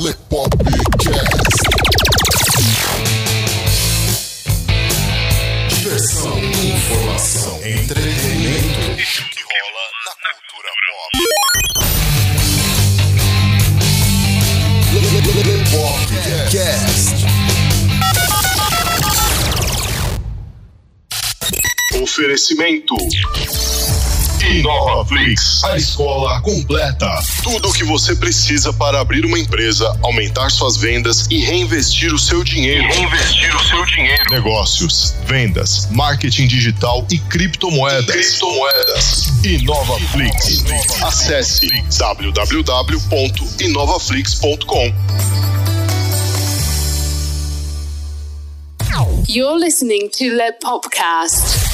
Lepopcast. Diversão, informação, entretenimento. Isso que rola na cultura pop. Lepopcast. Oferecimento. InovaFlix, a escola completa. Tudo o que você precisa para abrir uma empresa, aumentar suas vendas e reinvestir o seu dinheiro. Reinvestir o seu dinheiro. Negócios, vendas, marketing digital e criptomoedas. Criptomoedas. InovaFlix. Acesse www.inovaflix.com. You're listening to Le Popcast.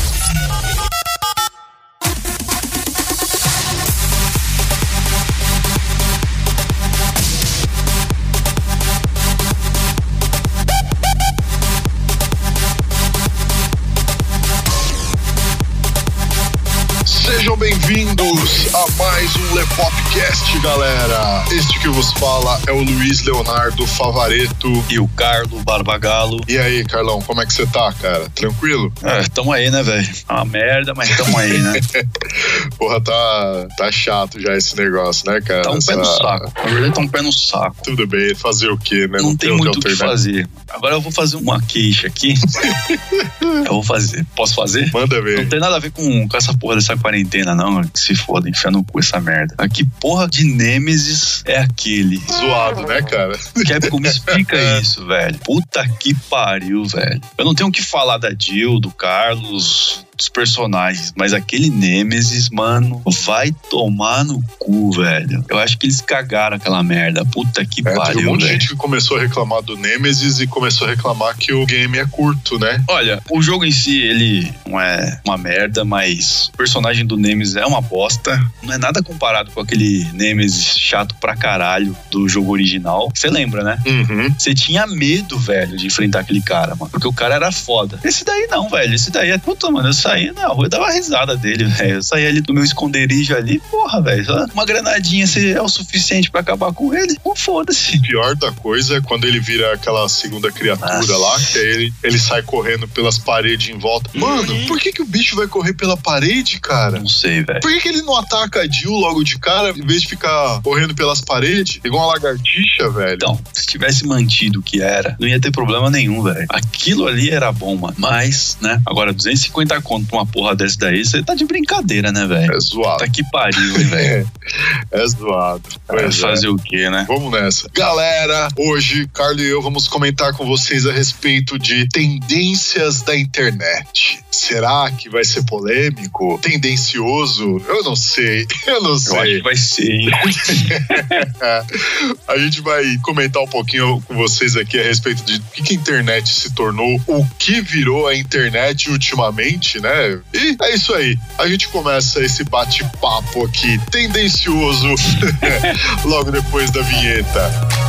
Sejam bem-vindos a mais um Lepopcast, galera. Este que vos fala é o Luiz Leonardo Favareto. E o Carlo Barbagalo. E aí, Carlão, como é que você tá, cara? Tranquilo? É, tamo aí, né, velho? É uma merda, mas tamo aí, né? Porra, tá, tá chato já esse negócio, né, cara? Tá um pé no Essa- saco. Na verdade, tá um pé no saco. Tudo bem, fazer o quê, né? Não tem outra muito o que fazer. Agora eu vou fazer uma queixa aqui. eu vou fazer. Posso fazer? Manda Não ver. tem nada a ver com, com essa porra dessa quarentena, não. Que se foda, enfia no cu essa merda. Que porra de Nêmesis é aquele? Zoado, né, cara? Capcom, me explica isso, velho. Puta que pariu, velho. Eu não tenho o que falar da Jill, do Carlos, dos personagens, mas aquele Nemesis, mano, vai tomar no cu, velho. Eu acho que eles cagaram aquela merda. Puta que É, teve um pariu, monte de gente que começou a reclamar do Nemesis e começou a reclamar que o game é curto, né? Olha, o jogo em si, ele não é uma merda, mas o personagem do Nemesis é uma bosta. Não é nada comparado com aquele Nemesis chato pra caralho do jogo original. Você lembra, né? Uhum. Você tinha medo, velho, de enfrentar aquele cara, mano. Porque o cara era foda. Esse daí não, velho. Esse daí é. Puta, mano. Eu saía na rua e dava risada dele, velho. Eu saía ali do meu esconderijo ali, porra, velho. Uma granadinha se é o suficiente pra acabar com ele. Pô, foda-se. O pior da coisa é quando ele vira aquela segunda criatura Nossa. lá, que ele, ele sai correndo pelas paredes em volta. Mano, por que, que o bicho vai correr pela parede, cara? Não sei, velho. Por que, que ele não ataca a Jill logo de cara, em vez de ficar correndo pelas paredes, igual uma lagartixa, velho? Então, se tivesse mantido o que era, não ia ter problema nenhum, velho. Aquilo ali era bom, mano. Mas, né? Agora, 250 conto pra uma porra dessa daí, você tá de brincadeira, né, velho? É zoado. Puta que pariu, hein, velho. É zoado. Vai Pois é. fazer o quê, né? Vamos nessa. Galera, hoje, Carlos e eu vamos comentar com vocês a respeito de tendências da internet. Será que vai ser polêmico? Tendencioso? Eu não sei. Eu não Eu acho sei. que vai ser, hein? a gente vai comentar um pouquinho com vocês aqui a respeito de o que, que a internet se tornou, o que virou a internet ultimamente, né? E é isso aí. A gente começa esse bate-papo aqui tendencioso logo depois da vinheta.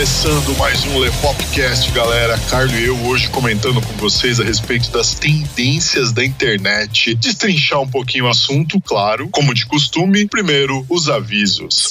Começando mais um Lepopcast, galera. Carlos e eu hoje comentando com vocês a respeito das tendências da internet. Destrinchar um pouquinho o assunto, claro, como de costume. Primeiro, os avisos.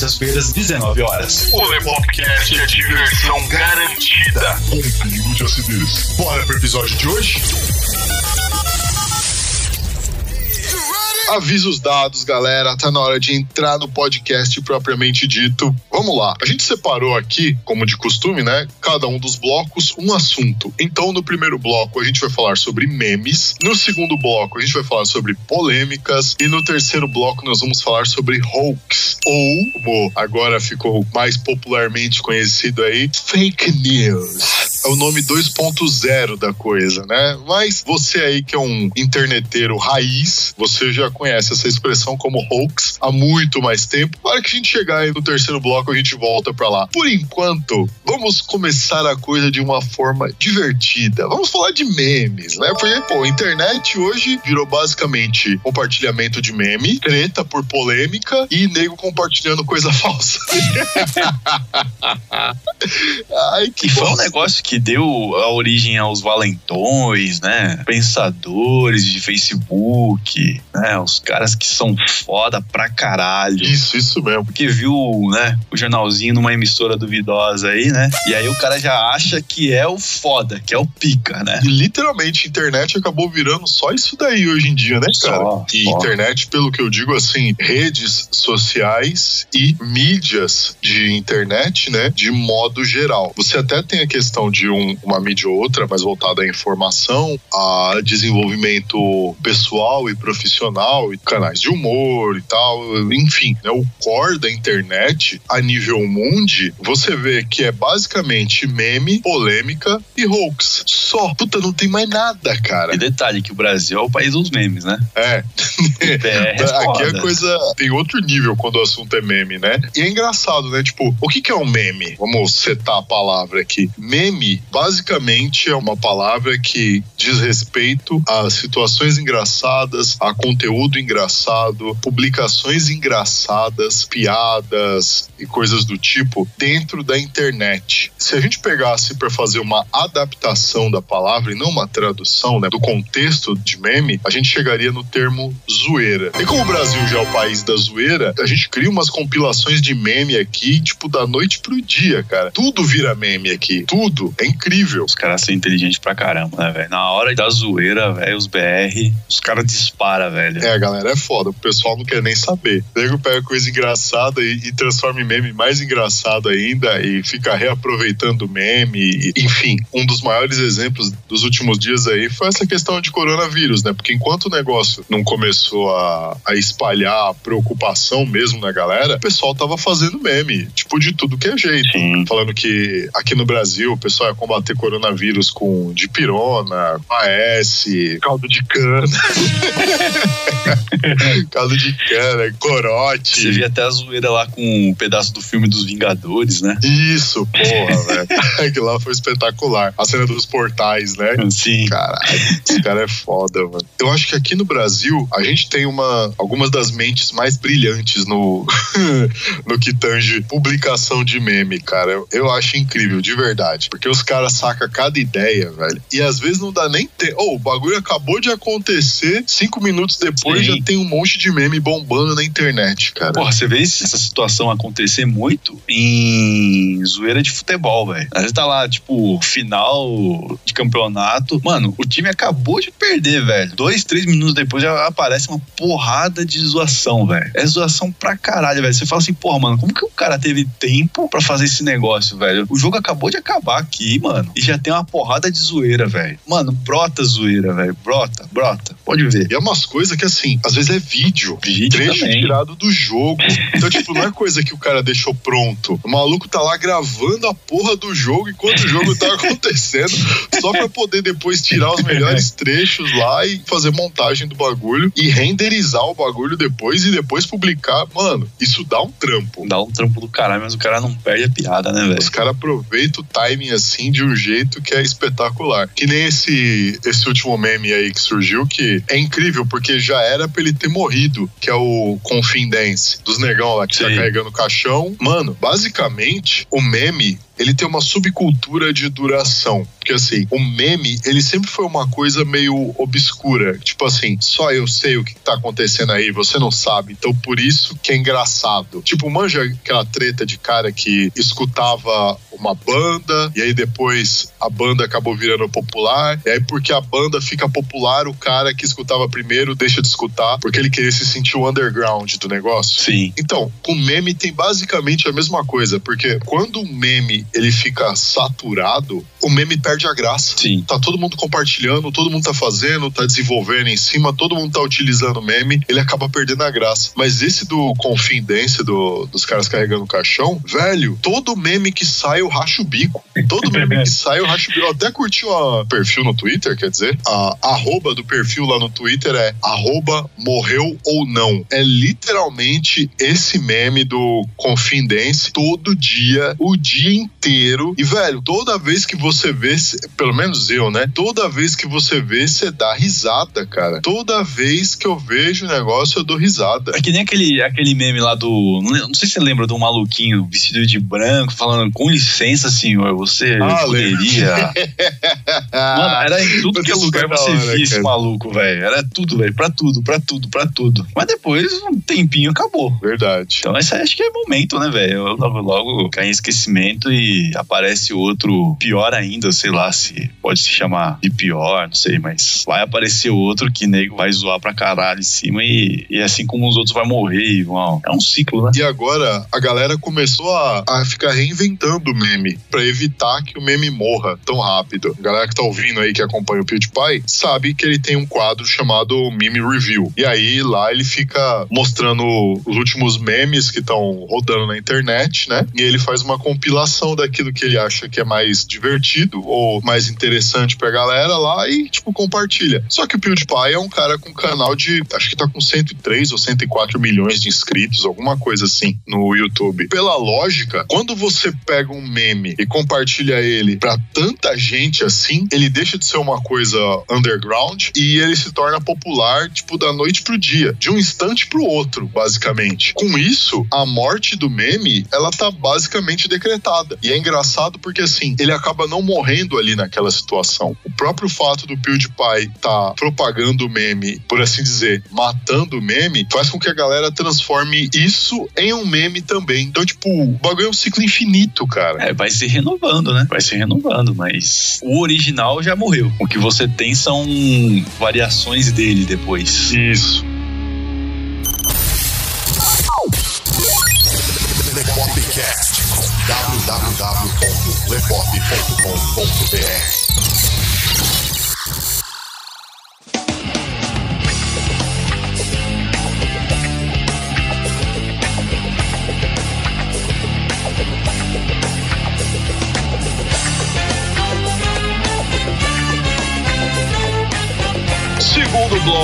terças-feiras, 19 horas. O Lepopcast é diversão garantida. Com um pingo de acidez. Bora pro episódio de hoje? Avisos dados, galera. Tá na hora de entrar no podcast propriamente dito. Vamos lá. A gente separou aqui, como de costume, né? Cada um dos blocos, um assunto. Então, no primeiro bloco, a gente vai falar sobre memes. No segundo bloco, a gente vai falar sobre polêmicas. E no terceiro bloco, nós vamos falar sobre hoax. Ou, como agora ficou mais popularmente conhecido aí, fake news. É o nome 2.0 da coisa, né? Mas você aí que é um interneteiro raiz, você já conhece essa expressão como hoax há muito mais tempo. Na hora que a gente chegar aí no terceiro bloco, a gente volta pra lá. Por enquanto, vamos começar a coisa de uma forma divertida. Vamos falar de memes, né? Porque, pô, a internet hoje virou basicamente compartilhamento de meme, treta por polêmica e nego compartilhando coisa falsa. Ai, que E foi um negócio que deu a origem aos valentões, né? Pensadores de Facebook, né? Os caras que são foda pra caralho. Isso, isso mesmo. Porque viu, né, o jornalzinho numa emissora duvidosa aí, né? E aí o cara já acha que é o foda, que é o pica, né? E literalmente a internet acabou virando só isso daí hoje em dia, né, cara? Só, e só. internet, pelo que eu digo assim, redes sociais e mídias de internet, né, de modo geral. Você até tem a questão de um- uma mídia ou outra, mais voltada à informação, a desenvolvimento pessoal e profissional, e canais de humor e tal, enfim, né, o core da internet a nível mundi, você vê que é basicamente meme, polêmica e hoax. Só. Puta, não tem mais nada, cara. E detalhe que o Brasil é o país dos memes, né? É. BR é Aqui a foda. coisa tem outro nível quando o assunto é meme, né? E é engraçado, né? Tipo, o que, que é um meme? Vamos setar a palavra aqui. Meme, basicamente, é uma palavra que diz respeito a situações engraçadas, a conteúdo engraçado, publicações engraçadas, piadas e coisas do tipo dentro da internet. Se a gente pegasse para fazer uma adaptação da palavra e não uma tradução, né, do contexto de meme, a gente chegaria no termo zoeira. E como o Brasil já é o país da zoeira, a gente cria umas compilações de meme aqui, tipo, da noite pro dia, cara. Tudo vira meme aqui. Tudo. É incrível. Os caras são inteligentes pra caramba, né, velho? Na hora da zoeira, velho, os BR, os caras disparam, velho. É, galera, é foda. O pessoal não quer nem saber. O nego pega coisa engraçada e, e transforma em meme mais engraçado ainda e fica reaproveitando o meme. E, enfim, um dos maiores exemplos dos últimos dias aí foi essa questão de coronavírus, né? Porque enquanto o negócio não começou a, a espalhar a preocupação mesmo na galera, o pessoal tava fazendo meme, tipo, de tudo que é jeito. Sim. Falando que aqui no Brasil o pessoal ia combater coronavírus com dipirona, AS, caldo de cana. caldo de cana, corote. Você via até a zoeira lá com um pedaço do filme dos Vingadores, né? Isso, porra, velho. Aquilo lá foi espetacular. A cena dos portais, né? Sim. Caralho, esse cara é foda, mano. Eu acho que aqui no Brasil a gente tem uma algumas das mentes mais brilhantes no no que tange publicação de meme, cara. Eu, eu acho incrível, de verdade. Porque os caras sacam cada ideia, velho. E às vezes não dá nem tempo. Oh, o bagulho acabou de acontecer, cinco minutos depois Já tem um monte de meme bombando na internet, cara. Porra, você vê essa situação acontecer muito em zoeira de futebol, velho. Às vezes tá lá, tipo, final de campeonato. Mano, o time acabou de perder, velho. Dois, três minutos depois já aparece uma porrada de zoação, velho. É zoação pra caralho, velho. Você fala assim, porra, mano, como que o cara teve tempo pra fazer esse negócio, velho? O jogo acabou de acabar aqui, mano. E já tem uma porrada de zoeira, velho. Mano, brota zoeira, velho. Brota, brota. Pode ver. E é umas coisas que, assim, assim, às vezes é vídeo. Vídeo trecho também. tirado do jogo. Então, tipo, não é coisa que o cara deixou pronto. O maluco tá lá gravando a porra do jogo enquanto o jogo tá acontecendo, só pra poder depois tirar os melhores trechos lá e fazer montagem do bagulho e renderizar o bagulho depois e depois publicar. Mano, isso dá um trampo. Dá um trampo do caralho, mas o cara não perde a piada, né, velho? Os caras aproveitam o timing assim de um jeito que é espetacular. Que nem esse, esse último meme aí que surgiu, que é incrível, porque já era pra ele ter morrido, que é o Confidence, dos negão lá que tá Sim. carregando o caixão. Mano, basicamente, o meme. Ele tem uma subcultura de duração. Porque assim, o meme, ele sempre foi uma coisa meio obscura. Tipo assim, só eu sei o que tá acontecendo aí, você não sabe. Então por isso que é engraçado. Tipo, manja aquela treta de cara que escutava uma banda e aí depois a banda acabou virando popular. E aí porque a banda fica popular, o cara que escutava primeiro deixa de escutar porque ele queria se sentir o underground do negócio. Sim. Então, com meme tem basicamente a mesma coisa, porque quando um meme ele fica saturado, o meme perde a graça. Sim. Tá todo mundo compartilhando, todo mundo tá fazendo, tá desenvolvendo em cima, todo mundo tá utilizando o meme, ele acaba perdendo a graça. Mas esse do Confidência, do, dos caras carregando o caixão, velho, todo meme que sai eu racho o bico. Todo meme que sai eu racho o bico. Eu até curti o perfil no Twitter, quer dizer, a arroba do perfil lá no Twitter é arroba morreu ou não. É literalmente esse meme do Confidência todo dia, o dia inteiro. E, velho, toda vez que você vê, pelo menos eu, né? Toda vez que você vê, você dá risada, cara. Toda vez que eu vejo o negócio, eu dou risada. É que nem aquele, aquele meme lá do. Não, sei se você lembra um maluquinho vestido de branco, falando com licença, senhor, você Ah, poderia. Mano, era em tudo que é lugar da você hora, via esse cara. maluco, velho. Era tudo, velho. Pra tudo, pra tudo, pra tudo. Mas depois, um tempinho acabou. Verdade. Então, esse acho que é momento, né, velho? Logo, logo cai em esquecimento e aparece outro pior ainda, sei lá se pode se chamar de pior, não sei, mas vai aparecer outro que nego vai zoar pra caralho em cima e, e assim como os outros vai morrer e vão. É um ciclo, né? E agora a galera começou a, a ficar reinventando o meme pra evitar que o meme morra tão rápido. A galera que tá ouvindo aí, que acompanha o PewDiePie, sabe que ele tem um quadro chamado Meme Review. E aí lá ele fica mostrando os últimos memes que estão rodando na internet, né? E ele faz uma compilação daquilo que ele acha que é mais divertido ou mais interessante pra galera lá e, tipo, compartilha. Só que o PewDiePie é um cara com canal de, acho que tá com 103 ou 104 milhões de inscritos, alguma coisa assim, no YouTube. Pela lógica, quando você pega um meme e compartilha ele pra tanta gente assim, ele deixa de ser uma coisa underground e ele se torna popular, tipo, da noite pro dia, de um instante pro outro, basicamente. Com isso, a morte do meme, ela tá basicamente decretada. E é engraçado porque, assim, ele acaba não morrendo ali naquela situação. O próprio fato do PewDiePie tá propagando o meme, por assim dizer, matando o meme, faz com que a galera transforme isso em um meme também. Então, tipo, o bagulho é um ciclo infinito, cara. É, vai se renovando, né? Vai se renovando, mas o original já morreu. O que você tem são variações dele depois. Isso. www.lepop.com.br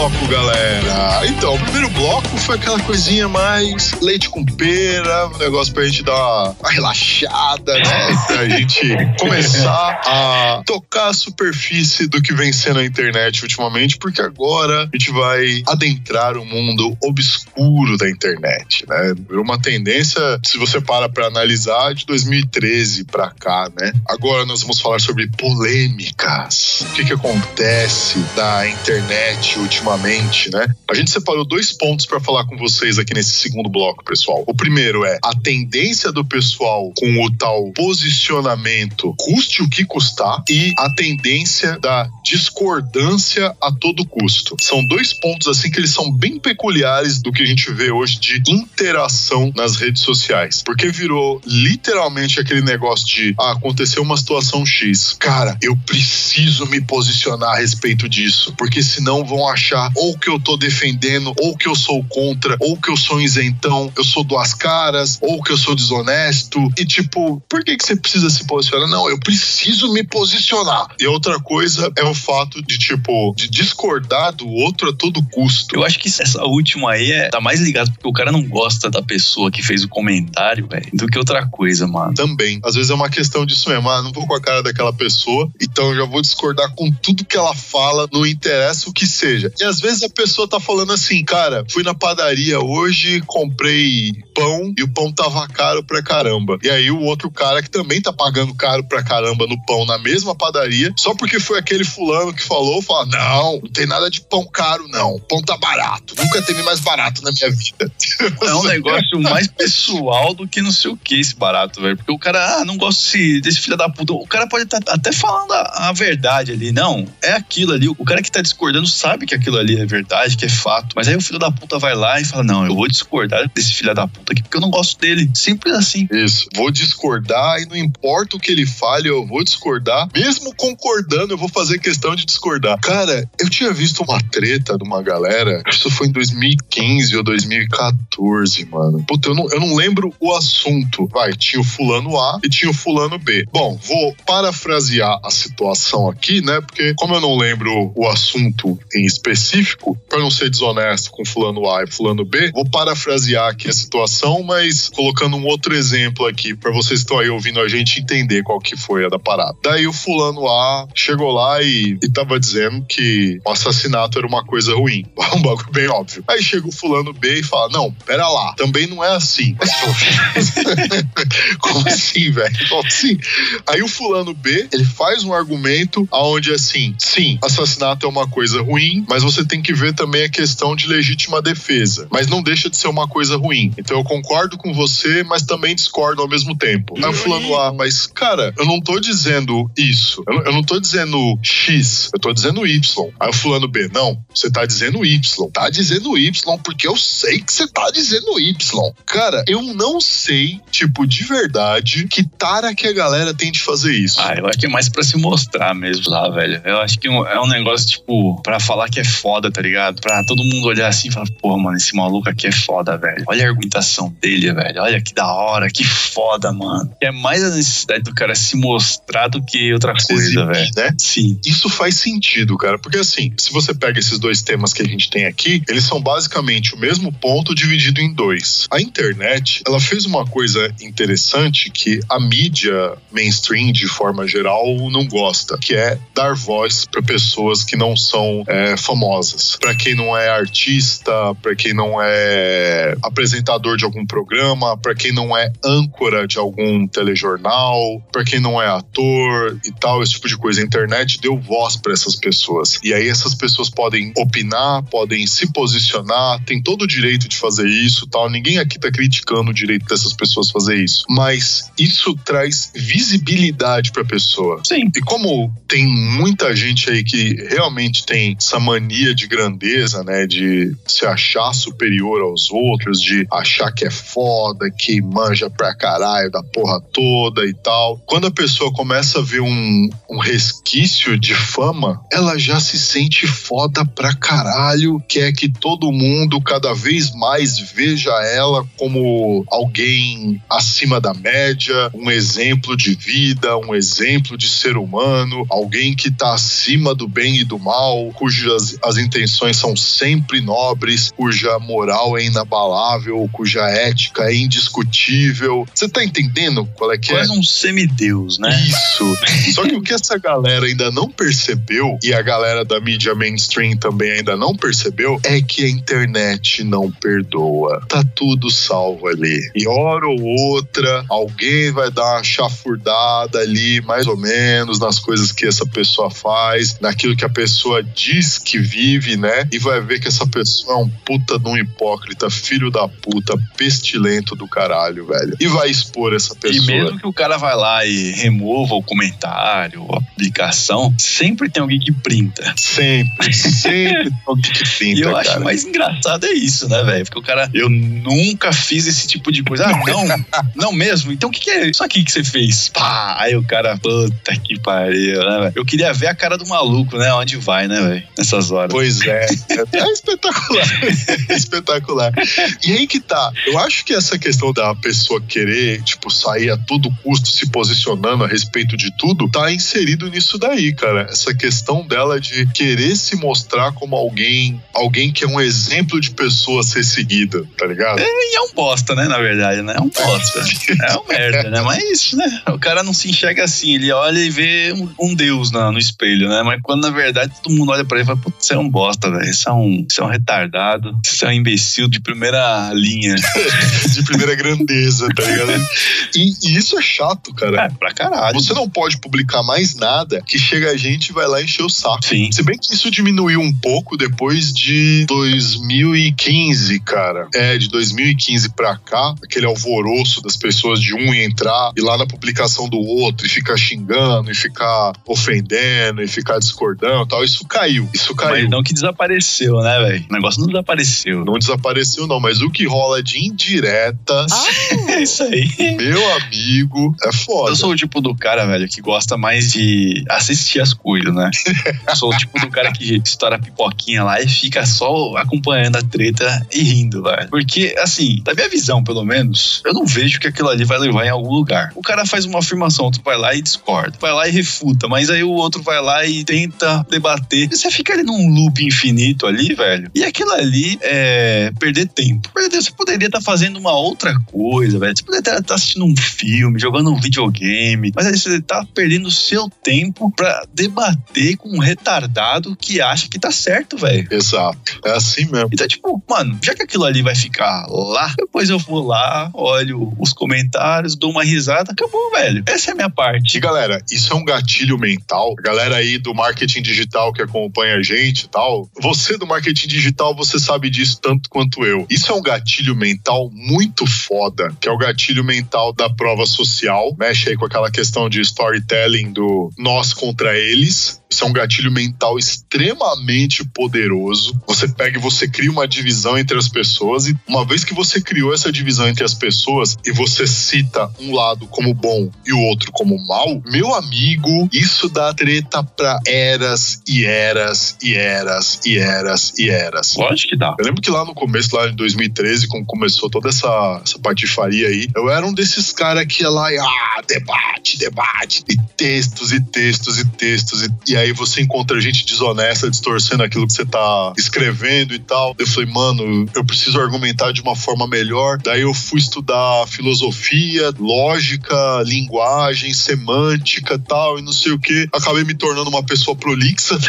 bloco, galera. Então, o primeiro bloco foi aquela coisinha mais leite com pera, um negócio pra gente dar uma, relaxada, né? Pra gente começar a tocar a superfície do que vem sendo a internet ultimamente, porque agora a gente vai adentrar o mundo obscuro da internet, né? Virou uma tendência, se você para pra analisar, de 2013 pra cá, né? Agora nós vamos falar sobre polêmicas. O que que acontece da internet ultimamente, né? A gente separou dois pontos pra falar com vocês aqui nesse segundo bloco, pessoal. O primeiro é a tendência do pessoal com o tal posicionamento custe o que custar e a tendência da discordância a todo custo. São dois pontos assim que eles são bem peculiares do que a gente vê hoje de interação nas redes sociais, porque virou literalmente aquele negócio de ah, aconteceu uma situação X. Cara, eu preciso me posicionar a respeito disso, porque senão vão achar ou que eu tô defendendo, ou que eu sou contra, ou que eu sou isentão, eu sou duas caras, ou que eu sou desonesto. E tipo, por que, que você precisa se posicionar? Não, eu preciso me posicionar. E outra coisa é o fato de, tipo, de discordar do outro a todo custo. Eu acho que essa última aí é, tá mais ligado porque o cara não gosta da pessoa que fez o comentário, velho, do que outra coisa, mano. Também. Às vezes é uma questão disso mesmo. Ah, não vou com a cara daquela pessoa, então eu já vou discordar com tudo que ela fala, não interessa o que seja. E às vezes a pessoa tá falando assim, cara, fui na padaria hoje, comprei pão e o pão tava caro pra caramba. E aí o outro cara que também tá pagando caro pra caramba no pão na mesma padaria, só porque foi aquele fulano que falou, fala: Não, não tem nada de pão caro, não. Pão tá barato. Nunca teve mais barato na minha vida. É um negócio mais pessoal do que não sei o que esse barato, velho. Porque o cara, ah, não gosto desse, desse filho da puta. O cara pode estar até falando a, a verdade ali. Não, é aquilo ali. O cara que tá discordando sabe que aquilo ali é verdade, que é fato. Mas aí o filho da puta vai lá e fala: Não, eu vou discordar desse filho da puta aqui porque eu não gosto dele. Simples assim. Isso. Vou discordar e não importa o que ele fale, eu vou discordar. Mesmo concordando, eu vou fazer questão de discordar. Cara, eu tinha visto uma treta de uma galera, isso foi em 2015 ou 2014, mano. Puta, eu não, eu não lembro o assunto. Vai, tinha o fulano A e tinha o fulano B. Bom, vou parafrasear a situação aqui, né? Porque como eu não lembro o assunto em específico, para não ser desonesto com fulano A e fulano B, vou parafrasear aqui a situação, mas colocando um outro exemplo aqui para vocês que estão aí ouvindo a gente entender qual que foi a da parada. Daí o fulano A chegou lá e, e tava dizendo que o assassinato era uma coisa ruim. Um bagulho bem óbvio. Aí chega o fulano B e fala: Não, pera lá, também não é assim. Como assim, velho? Como assim? Aí o fulano B, ele faz um argumento aonde assim, sim, assassinato é uma coisa ruim, mas você tem que ver também a questão de legítima defesa. Mas não deixa de ser uma coisa ruim. Então eu concordo com você, mas também discordo ao mesmo tempo. Aí o fulano A, mas cara, eu não tô dizendo isso. Eu, não- eu não tô dizendo X, eu tô dizendo Y. Aí o fulano B, não, você tá dizendo Y. Tá dizendo Y porque eu sei que você tá dizendo Y. Cara, eu não sei, tipo, de verdade, que tara que a galera tem de fazer isso. Ah, eu acho que é mais pra se mostrar mesmo lá, velho. Eu acho que é um negócio, tipo, pra falar que é foda, tá ligado? Pra todo mundo olhar assim e falar, porra, mano, esse maluco aqui é foda, velho. Olha a argumentação dele, velho. Olha que da hora, que foda, mano. É mais a necessidade do cara se mostrar do que outra coisa, exibir, velho. né? Sim. Isso faz sentido, cara, porque assim, se você pega esses dois temas que a gente tem aqui, eles são basicamente o mesmo ponto dividido em dois. A internet, ela fez uma coisa interessante que a mídia mainstream, de forma geral, não gosta, que é dar voz para pessoas que não são é, famosas, para quem não é artista, para quem não é apresentador de algum programa, para quem não é âncora de algum telejornal, para quem não é ator e tal, esse tipo de coisa. A internet deu voz para essas pessoas. E aí essas pessoas podem opinar, podem se posicionar, tem todo o direito de fazer isso, tal. Ninguém aqui tá criticando o direito dessas pessoas fazer isso, mas isso traz visibilidade para pessoa. Sim. E como tem muita gente aí que realmente tem essa mania de grandeza, né, de se achar superior aos outros, de achar que é foda, que manja pra caralho da porra toda e tal. Quando a pessoa começa a ver um, um resquício de fama, ela já se sente foda pra caralho, quer que todo mundo cada vez mais veja ela como alguém acima da média, um exemplo de vida, um exemplo de ser humano, alguém que tá acima do bem e do mal, cujas as intenções são sempre nobres, cuja moral é inabalável, cuja ética é indiscutível. Você tá entendendo qual é que é? Quase um semideus, né? Isso. Só que o que essa galera ainda não percebeu, e a galera da mídia mainstream também ainda não percebeu, é que a internet não perdoa. Tá tudo salvo ali. E hora ou outra, alguém vai dar uma chafurdada ali, mais ou menos, nas coisas que essa pessoa faz, naquilo que a pessoa diz que vive, né? E vai ver que essa pessoa é um puta de um hipócrita, filho da puta, pestilento do caralho, velho. E vai expor essa E pessoa. mesmo que o cara vai lá e remova o comentário, a publicação, sempre tem alguém que printa. Sempre, sempre tem alguém que E pinta, eu cara. acho mais engraçado é isso, né, velho? Porque o cara, eu nunca fiz esse tipo de coisa. Ah, não, não mesmo? Então o que, que é isso aqui que você fez? Pá, aí o cara, puta que pariu, né, velho? Eu queria ver a cara do maluco, né? Onde vai, né, velho? nessas horas. Pois é, é, é espetacular. É espetacular. E aí que tá. Eu acho que essa questão da pessoa querer, tipo, sair a todo custo se posicionando a respeito de tudo, tá inserido nisso daí, cara. Essa questão dela de querer se mostrar como alguém, alguém que é um exemplo de pessoa a ser seguida, tá ligado? E é um bosta, né, na verdade, né? É um bosta. É um merda, né? Mas, né, o cara não se enxerga assim, ele olha e vê um, um deus na- no espelho, né? Mas quando, na verdade, todo mundo olha pra ele e fala, putz, é um bosta, velho. Você é um, você é um retardado, você é um imbecil de primeira linha. De primeira grandeza, tá ligado? E, e isso é chato, cara. É, pra caralho. Você não pode publicar mais nada que chega a gente e vai lá encher o saco. Sim. Se bem que isso diminuiu um pouco depois de 2015, cara. É, de 2015 pra cá, aquele alvoroço das pessoas de um entrar e lá na publicação do outro e ficar xingando e ficar ofendendo e ficar discordando e tal. Isso caiu. Isso caiu. Mas não que desapareceu, né, velho? O negócio não desapareceu. Não desapareceu, não, mas o que rola de indiretas, É isso aí. meu amigo, é foda. Eu sou o tipo do cara, velho, que gosta mais de assistir as coisas, né? Eu sou o tipo do cara que estoura a pipoquinha lá e fica só acompanhando a treta e rindo, velho. Porque, assim, da minha visão, pelo menos, eu não vejo que aquilo ali vai levar em algum lugar. O cara faz uma afirmação, outro vai lá e discorda, vai lá e refuta, mas aí o outro vai lá e tenta debater. E você fica ali num loop infinito ali, velho. E aquilo ali é perder tempo. Perder. Você poderia estar fazendo uma outra coisa, velho. Você poderia estar assistindo um filme, jogando um videogame, mas aí você tá perdendo o seu tempo pra debater com um retardado que acha que tá certo, velho. Exato. É assim mesmo. Então, tipo, mano, já que aquilo ali vai ficar lá, depois eu vou lá, olho os comentários, dou uma risada, acabou, velho. Essa é a minha E parte. galera, isso é um gatilho mental. A galera aí do marketing digital que acompanha a gente e tal. Você do marketing digital, você sabe disso tanto quanto eu. Isso é um gatilho mental muito foda, que é o gatilho mental da prova social. Mexe aí com aquela questão de storytelling do nós contra eles. Isso é um gatilho mental extremamente poderoso. Você pega e você cria uma divisão entre as pessoas, e uma vez que você criou essa divisão entre as pessoas e você cita um lado como bom e o outro como mal, meu amigo, isso dá treta pra eras e eras e eras e eras e eras. Lógico que dá. Eu lembro que lá no começo, lá em 2013, quando começou toda essa, essa patifaria aí, eu era um desses caras que ia lá e, ah, debate, debate, e textos e textos e textos, e, e aí você encontra gente desonesta distorcendo aquilo que você tá escrevendo e tal. Eu falei, mano, eu preciso argumentar de uma forma melhor. Daí eu fui estudar filosofia, lógica, linguagem, semântica e tal, e não sei o que. Acabei me tornando uma pessoa prolixa.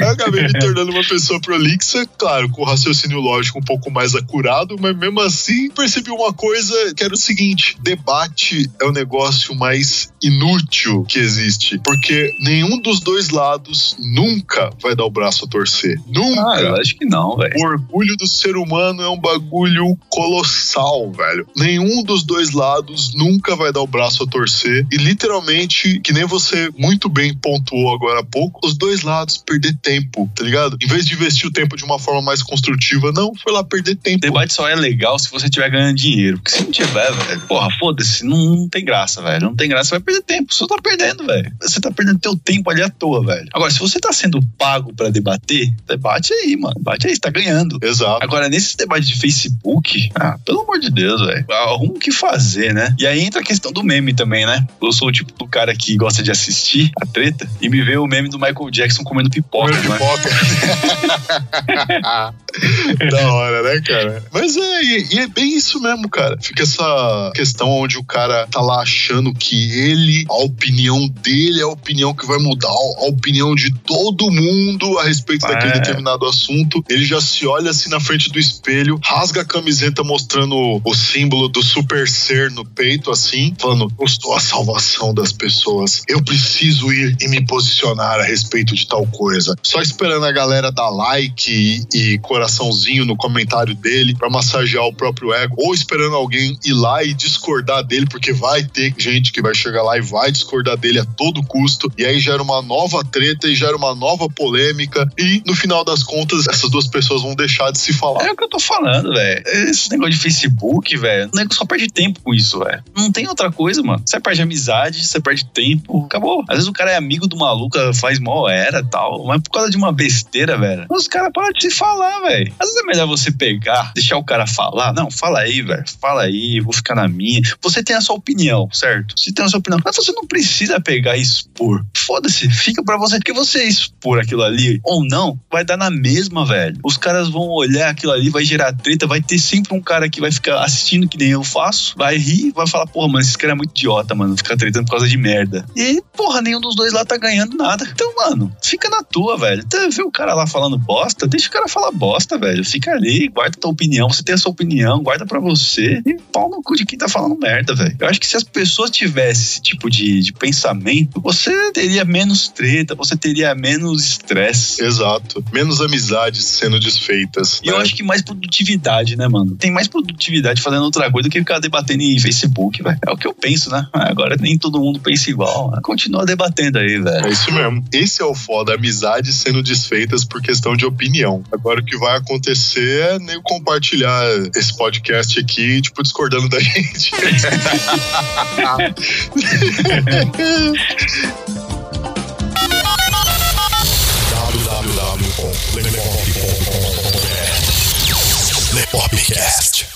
Acabei me tornando uma pessoa prolixa, claro, com raciocínio lógico um pouco mais acurado, mas mesmo assim percebi uma coisa que era o seguinte: debate é o negócio mais inútil que existe, porque nenhum dos dois lados nunca vai dar o braço a torcer. Nunca. Ah, eu acho que não, velho. O orgulho do ser humano é um bagulho colossal, velho. Nenhum dos dois lados nunca vai dar o braço a torcer. E literalmente, que nem você muito bem pontuou agora há pouco, os dois lados perder tempo, tá ligado? Em vez de investir o tempo de uma forma mais construtiva, não, foi lá perder tempo. Debate só é legal se você estiver ganhando dinheiro. Porque se não tiver, velho, porra, foda-se, não, não tem graça, velho. Não tem graça, você vai perder tempo. Você tá perdendo, velho. Você tá perdendo teu tempo ali à toa, velho. Agora, se você tá sendo pago pra debater, debate aí, mano. Debate aí, você tá ganhando. Exato. Agora, nesses debates de Facebook, ah, pelo amor de Deus, velho. Arruma o que fazer, né? E aí entra a questão do meme também, né? Eu sou o tipo do cara que gosta de assistir a treta e me vê o meme do Michael Jackson comendo pipoca, Comendo né? pipoca. da hora, né, cara? Mas é, e, e é bem isso mesmo, cara. Fica essa questão onde o cara tá lá achando que ele, a opinião dele é a opinião que vai mudar a opinião de todo mundo a respeito É. daquele determinado assunto. Ele já se olha assim na frente do espelho, rasga a camiseta mostrando o símbolo do super ser no peito, assim, falando: Eu a salvação das pessoas. Eu preciso ir e me posicionar a respeito de tal coisa. Só esperando a galera dar like e, e coraçãozinho no comentário dele pra massagear o próprio ego, ou esperando alguém ir lá e discordar dele, porque vai ter gente que vai chegar lá e vai discordar dele todo custo, e aí gera uma nova treta e gera uma nova polêmica, e no final das contas, essas duas pessoas vão deixar de se falar. É o que eu tô falando, velho. Esse negócio de Facebook, velho, nego só perde tempo com isso, velho. Não tem outra coisa, mano. Você perde amizade, você perde tempo, acabou. Às vezes o cara é amigo do maluco, faz mal era tal, mas por causa de uma besteira, velho, os caras param de se falar, velho. Às vezes é melhor você pegar, deixar o cara falar. Não, fala aí, velho. Fala aí, vou ficar na minha. Você tem a sua opinião, certo? Você tem a sua opinião. Mas você não precisa pegar e expor. Foda-se, fica pra você. Porque você expor aquilo ali ou não, vai dar na mesma, velho. Os caras vão olhar aquilo ali, vai gerar treta, vai ter sempre um cara que vai ficar assistindo que nem eu faço, vai rir, vai falar, porra, mano, esse cara é muito idiota, mano, ficar tretando por causa de merda. E, porra, nenhum dos dois lá tá ganhando nada. Então, mano, fica na tua, velho. Até vê o cara lá falando bosta, deixa o cara falar bosta, velho. Fica ali, guarda tua opinião, você tem a sua opinião, guarda pra você e pau no cu de quem tá falando merda, velho. Eu acho que se as pessoas tivessem esse tipo de, de pensamento, você teria menos treta, você teria menos estresse. Exato. Menos amizades sendo desfeitas. E eu né? acho que mais produtividade, né, mano? Tem mais produtividade fazendo outra coisa do que ficar debatendo em Facebook, velho. É o que eu penso, né? Agora nem todo mundo pensa igual. né? Continua debatendo aí, É velho. isso mesmo. Esse é o foda, amizades sendo desfeitas por questão de opinião. Agora o que vai acontecer é nem compartilhar esse podcast aqui, tipo, discordando da gente. www.lepop.com.br Lepopcast.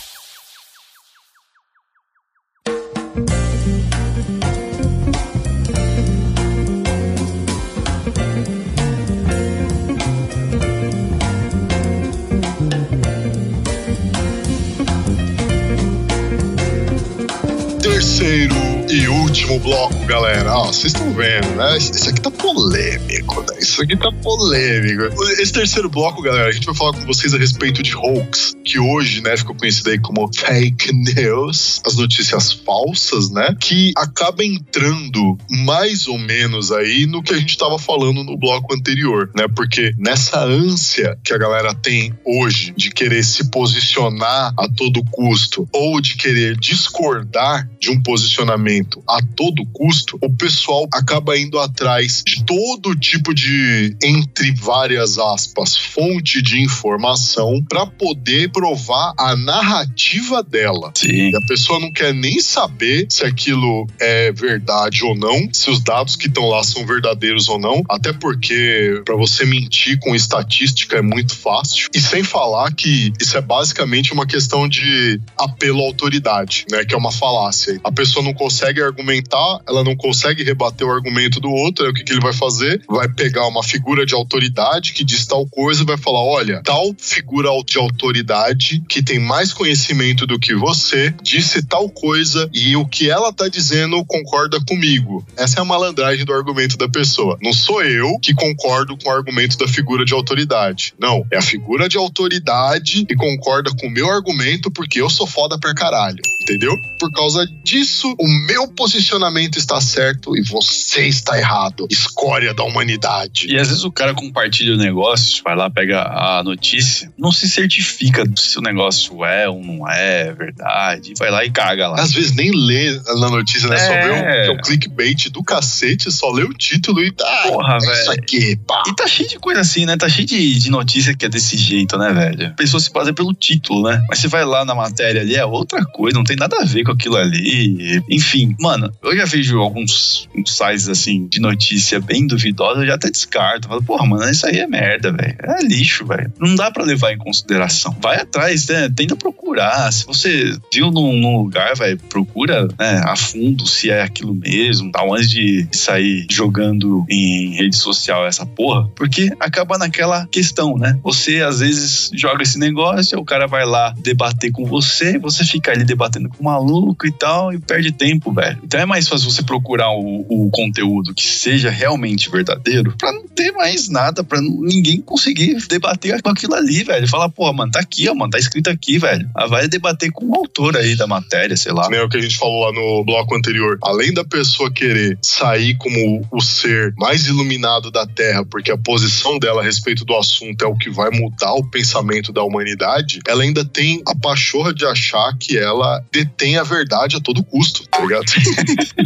Bloco, galera. Ó, vocês estão vendo, né? Isso aqui tá polêmico, né? Isso aqui tá polêmico. Esse terceiro bloco, galera, a gente vai falar com vocês a respeito de hoax, que hoje, né, ficou conhecido aí como fake news, as notícias falsas, né? Que acaba entrando mais ou menos aí no que a gente tava falando no bloco anterior, né? Porque nessa ânsia que a galera tem hoje de querer se posicionar a todo custo ou de querer discordar de um posicionamento a todo custo, o pessoal acaba indo atrás de todo tipo de, entre várias aspas, fonte de informação para poder provar a narrativa dela. Sim. E a pessoa não quer nem saber se aquilo é verdade ou não, se os dados que estão lá são verdadeiros ou não, até porque para você mentir com estatística é muito fácil. E sem falar que isso é basicamente uma questão de apelo à autoridade, né, que é uma falácia. A pessoa não consegue argumentar, ela não consegue rebater o argumento do outro, aí o que, que ele vai fazer? Vai pegar uma figura de autoridade que diz tal coisa e vai falar: olha, tal figura de autoridade que tem mais conhecimento do que você disse tal coisa e o que ela tá dizendo concorda comigo. Essa é a malandragem do argumento da pessoa. Não sou eu que concordo com o argumento da figura de autoridade. Não, é a figura de autoridade que concorda com o meu argumento porque eu sou foda pra caralho. Entendeu? Por causa disso, o meu posicionamento está certo e você está errado. Escória da humanidade. E às vezes o cara compartilha o negócio, vai lá, pega a notícia, não se certifica se o negócio é ou não é verdade, vai lá e caga lá. Às vezes nem lê na notícia, né? Só É. vê o, é o clickbait do cacete, só lê o título e tá. Porra, é isso velho. aqui, pá. E tá cheio de coisa assim, né? Tá cheio de, de notícia que é desse jeito, né, velho? A pessoa se baseia pelo título, né? Mas você vai lá na matéria ali, é outra coisa, não tem nada a ver com aquilo ali. Enfim, mano, eu já vejo alguns uns sites assim de notícia bem duvidosa, eu já até descarto. Falo, porra, mano, isso aí é merda, velho. É lixo, velho. Não dá pra levar em consideração. Vai atrás, né? Tenta procurar. Se você viu num, num lugar, vai, procura né, a fundo se é aquilo mesmo, tal, antes de sair jogando em rede social essa porra, porque acaba naquela questão, né? Você às vezes joga esse negócio, o cara vai lá debater com você, você fica ali debatendo com o maluco e tal, e perde tempo, velho. Então é mais fácil você procurar o, o conteúdo que seja realmente verdadeiro, pra não ter mais nada, pra ninguém conseguir debater com aquilo ali, velho. Falar, porra, mano, tá aqui, ó, mano, tá escrito aqui, velho. Ah, vai debater com o autor aí da matéria, sei lá. né, o que a gente falou lá no bloco anterior, além da pessoa querer sair como o ser mais iluminado da Terra, porque a posição dela a respeito do assunto é o que vai mudar o pensamento da humanidade, ela ainda tem a pachorra de achar que ela detém a verdade a todo custo, tá ligado?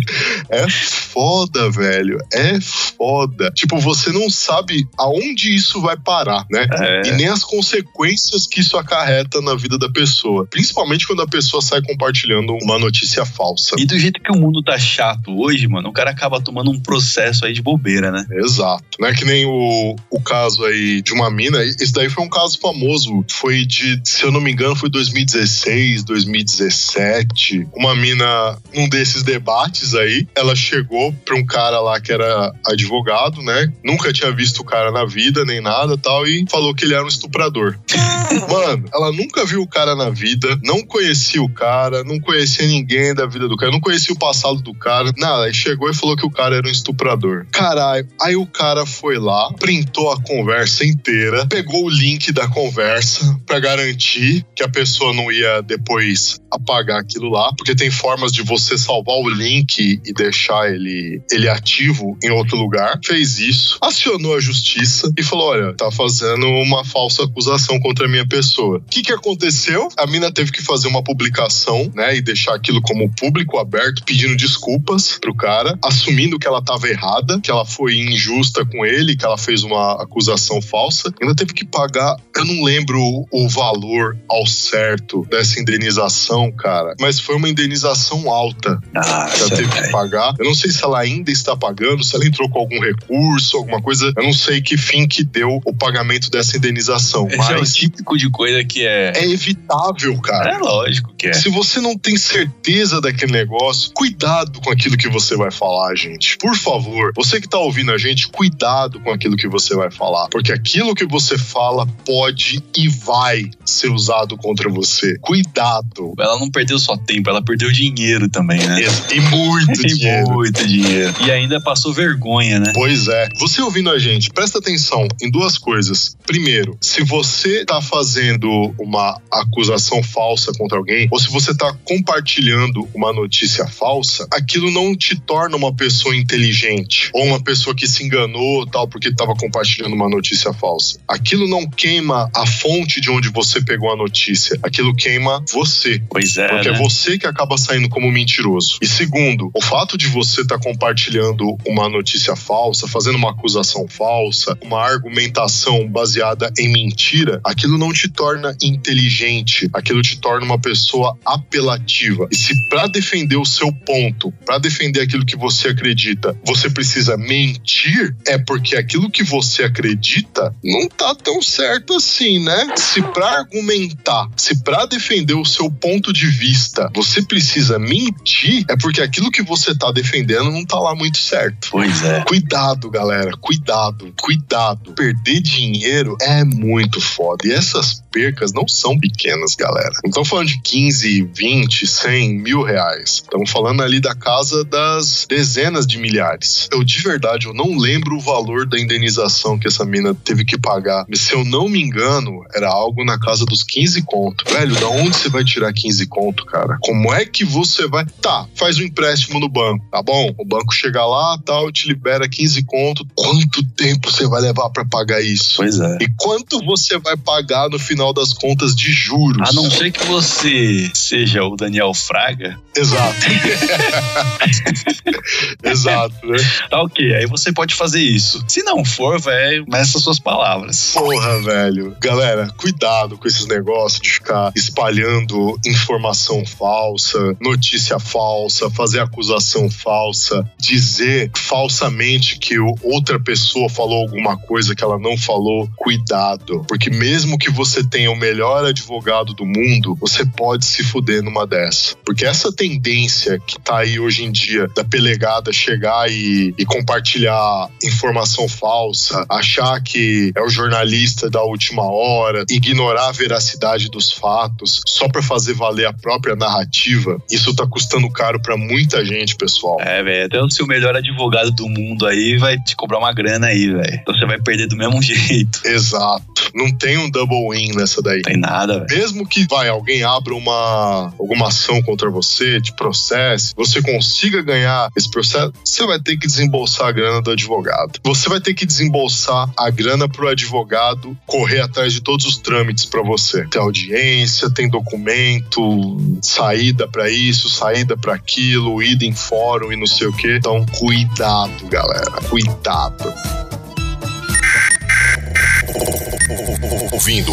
é foda, velho. É foda. Tipo, você não sabe aonde isso vai parar, né? É. E nem as consequências que isso acarreta na vida da pessoa. Principalmente quando a pessoa sai compartilhando uma notícia falsa. E do jeito que o mundo tá chato hoje, mano, o cara acaba tomando um processo aí de bobeira, né? Exato. Não é que nem o, o caso aí de uma mina. Esse daí foi um caso famoso. Foi de, se eu não me engano, foi 2016, 2017. Uma mina, num desses debates aí, ela chegou pra um cara lá que era advogado, né? Nunca tinha visto o cara na vida, nem nada tal, e falou que ele era um estuprador. Mano, ela nunca viu o cara na vida, não conhecia o cara, não conhecia ninguém da vida do cara, não conhecia o passado do cara, nada. Aí chegou e falou que o cara era um estuprador. Caralho, aí o cara foi lá, printou a conversa inteira, pegou o link da conversa pra garantir que a pessoa não ia depois apagar aquilo lá, porque tem formas de você salvar o link e deixar ele, ele ativo em outro lugar. Fez isso, acionou a justiça e falou: olha, tá fazendo uma falsa acusação contra a minha pessoa. O que que aconteceu? A mina teve que fazer uma publicação, né, e deixar aquilo como público aberto, pedindo desculpas pro cara, assumindo que ela tava errada, que ela foi injusta com ele, que ela fez uma acusação falsa. Ainda teve que pagar, eu não lembro o- valor ao certo dessa indenização, cara, mas foi uma indenização alta Nossa, teve que pagar. Eu não sei se ela ainda está pagando, se ela entrou com algum recurso, alguma coisa. Eu não sei que fim que deu o pagamento dessa indenização, Esse é o mas típico de coisa que é. é evitável, cara. É lógico que é. Se você não tem certeza daquele negócio, cuidado com aquilo que você vai falar, gente. Por favor, você que tá ouvindo a gente, cuidado com aquilo que você vai falar. Porque aquilo que você fala pode e vai ser usado contra você. Cuidado. Ela não perdeu só tempo, ela perdeu dinheiro também, né? E muito E dinheiro. muito dinheiro. E ainda passou vergonha, né? Pois é. Você ouvindo a gente, presta atenção em duas coisas. Primeiro, se você tá fazendo uma acusação falsa contra alguém, ou se você tá compartilhando uma notícia falsa, aquilo não te torna uma pessoa inteligente ou uma pessoa que se enganou tal porque estava compartilhando uma notícia falsa. Aquilo não queima a fonte de onde você pegou a notícia. Aquilo queima você. Pois é. Porque né? é você que acaba saindo como mentiroso. E segundo, o fato de você estar compartilhando uma notícia falsa, fazendo uma acusação falsa, uma argumentação baseada em mentira, aquilo não te torna inteligente, aquilo te torna uma pessoa apelativa. E se para defender o seu ponto, para defender aquilo que você acredita, você precisa mentir, é porque aquilo que você acredita não tá tão certo assim, né? Se para argumentar, se para defender o seu ponto de vista, você precisa mentir, é porque aquilo que você tá defendendo não tá lá muito certo. Pois é. Cuidado, galera, cuidado, cuidado. Perder dinheiro é muito foda. E essas percas não são pequenas, galera. Não estamos falando de 15, 20, 100 mil reais. Estamos falando ali da casa das dezenas de milhares. Eu, de verdade, eu não lembro o valor da indenização que essa mina teve que pagar. Mas, se eu não me engano, era algo na casa dos 15 conto. Velho, da onde você vai tirar 15 conto, cara? Como é que você vai. Tá, faz um empréstimo no banco, tá bom? O banco chega lá, tal, te libera 15 conto. Quanto tempo você vai levar pra pagar isso? Pois é. E quanto você vai pagar no final das contas de juros? A não ser que você seja o Daniel Fraga, Exato. Exato, né? tá ok. Aí você pode fazer isso. Se não for, velho, meça suas palavras. Porra, velho. Galera, cuidado com esses negócios de ficar espalhando informação falsa, notícia falsa, fazer acusação falsa, dizer falsamente que outra pessoa falou alguma coisa que ela não falou. Cuidado. Porque mesmo que você tenha o melhor advogado do mundo, você pode se fuder numa dessa. Porque essa tendência que tá aí hoje em dia da pelegada chegar e, e compartilhar informação falsa, achar que é o jornalista da última hora, ignorar a veracidade dos fatos só pra fazer valer a própria narrativa, isso tá custando caro pra muita gente, pessoal. É, velho. Até o seu melhor advogado do mundo aí vai te cobrar uma grana aí, velho. Então você vai perder do mesmo jeito. Exato. Não tem um double win nessa daí. Tem nada, velho. Mesmo que vai, alguém abra uma alguma ação contra você, te processe, você consiga ganhar esse processo, você vai ter que desembolsar a grana do advogado. Você vai ter que desembolsar a grana pro advogado correr atrás de todos os trâmites para você. Tem audiência, tem documento, saída para isso, saída para aquilo, ida em fórum e não sei o que. Então, cuidado, galera. Cuidado. Ouvindo.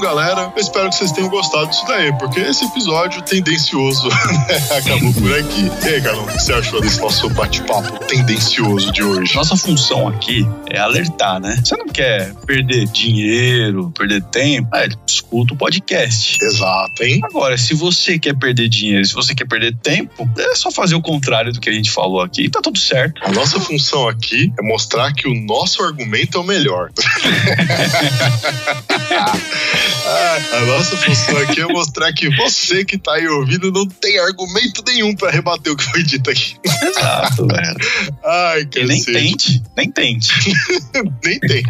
Galera, eu espero que vocês tenham gostado disso daí, porque esse episódio tendencioso né, acabou por aqui. E aí, Galão, o que você achou desse nosso bate-papo tendencioso de hoje? Nossa função aqui é alertar, né? Você não quer perder dinheiro, perder tempo, é, escuta o podcast. Exato, hein? Agora, se você quer perder dinheiro, se você quer perder tempo, é só fazer o contrário do que a gente falou aqui e tá tudo certo. A nossa função aqui é mostrar que o nosso argumento é o melhor. A nossa função aqui é mostrar que você que tá aí ouvindo não tem argumento nenhum pra rebater o que foi dito aqui. Exato, velho. Ai, E nem tente, nem tente. Nem tem.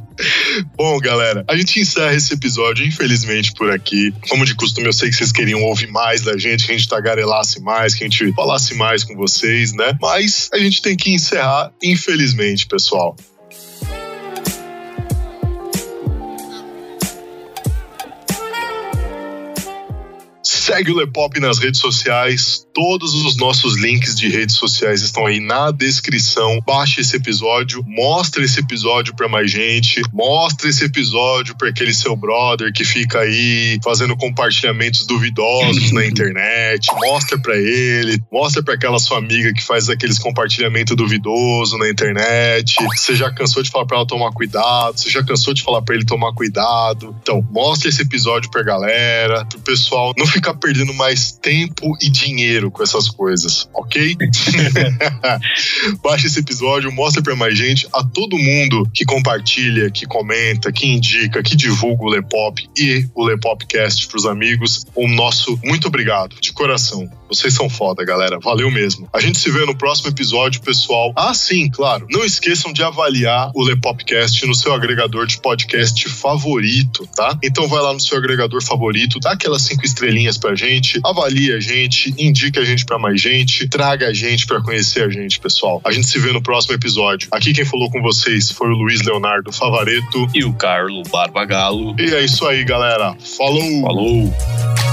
Bom, galera, a gente encerra esse episódio, infelizmente, por aqui. Como de costume, eu sei que vocês queriam ouvir mais da gente, que a gente tagarelasse mais, que a gente falasse mais com vocês, né? Mas a gente tem que encerrar, infelizmente, pessoal. Segue o Lepop nas redes sociais. Todos os nossos links de redes sociais estão aí na descrição. Baixe esse episódio, mostre esse episódio para mais gente, mostre esse episódio para aquele seu brother que fica aí fazendo compartilhamentos duvidosos na internet. Mostra para ele, mostra para aquela sua amiga que faz aqueles compartilhamentos duvidosos na internet. Você já cansou de falar para ela tomar cuidado, você já cansou de falar para ele tomar cuidado. Então, mostre esse episódio pra galera, pro pessoal não ficar perdendo mais tempo e dinheiro com essas coisas, ok? Baixa esse episódio, mostra pra mais gente, a todo mundo que compartilha, que comenta, que indica, que divulga o Lepop e o Lepopcast pros amigos. O nosso muito obrigado, de coração. Vocês são foda, galera. Valeu mesmo. A gente se vê no próximo episódio, pessoal. Ah, sim, claro. Não esqueçam de avaliar o Lepopcast no seu agregador de podcast favorito, tá? Então vai lá no seu agregador favorito, dá aquelas cinco estrelinhas pra gente, avalie a gente, indique a gente pra mais gente, traga a gente pra conhecer a gente, pessoal. A gente se vê no próximo episódio. Aqui quem falou com vocês foi o Luiz Leonardo Favareto. E o Carlo Barbagalo. E é isso aí, galera. Falou! Falou!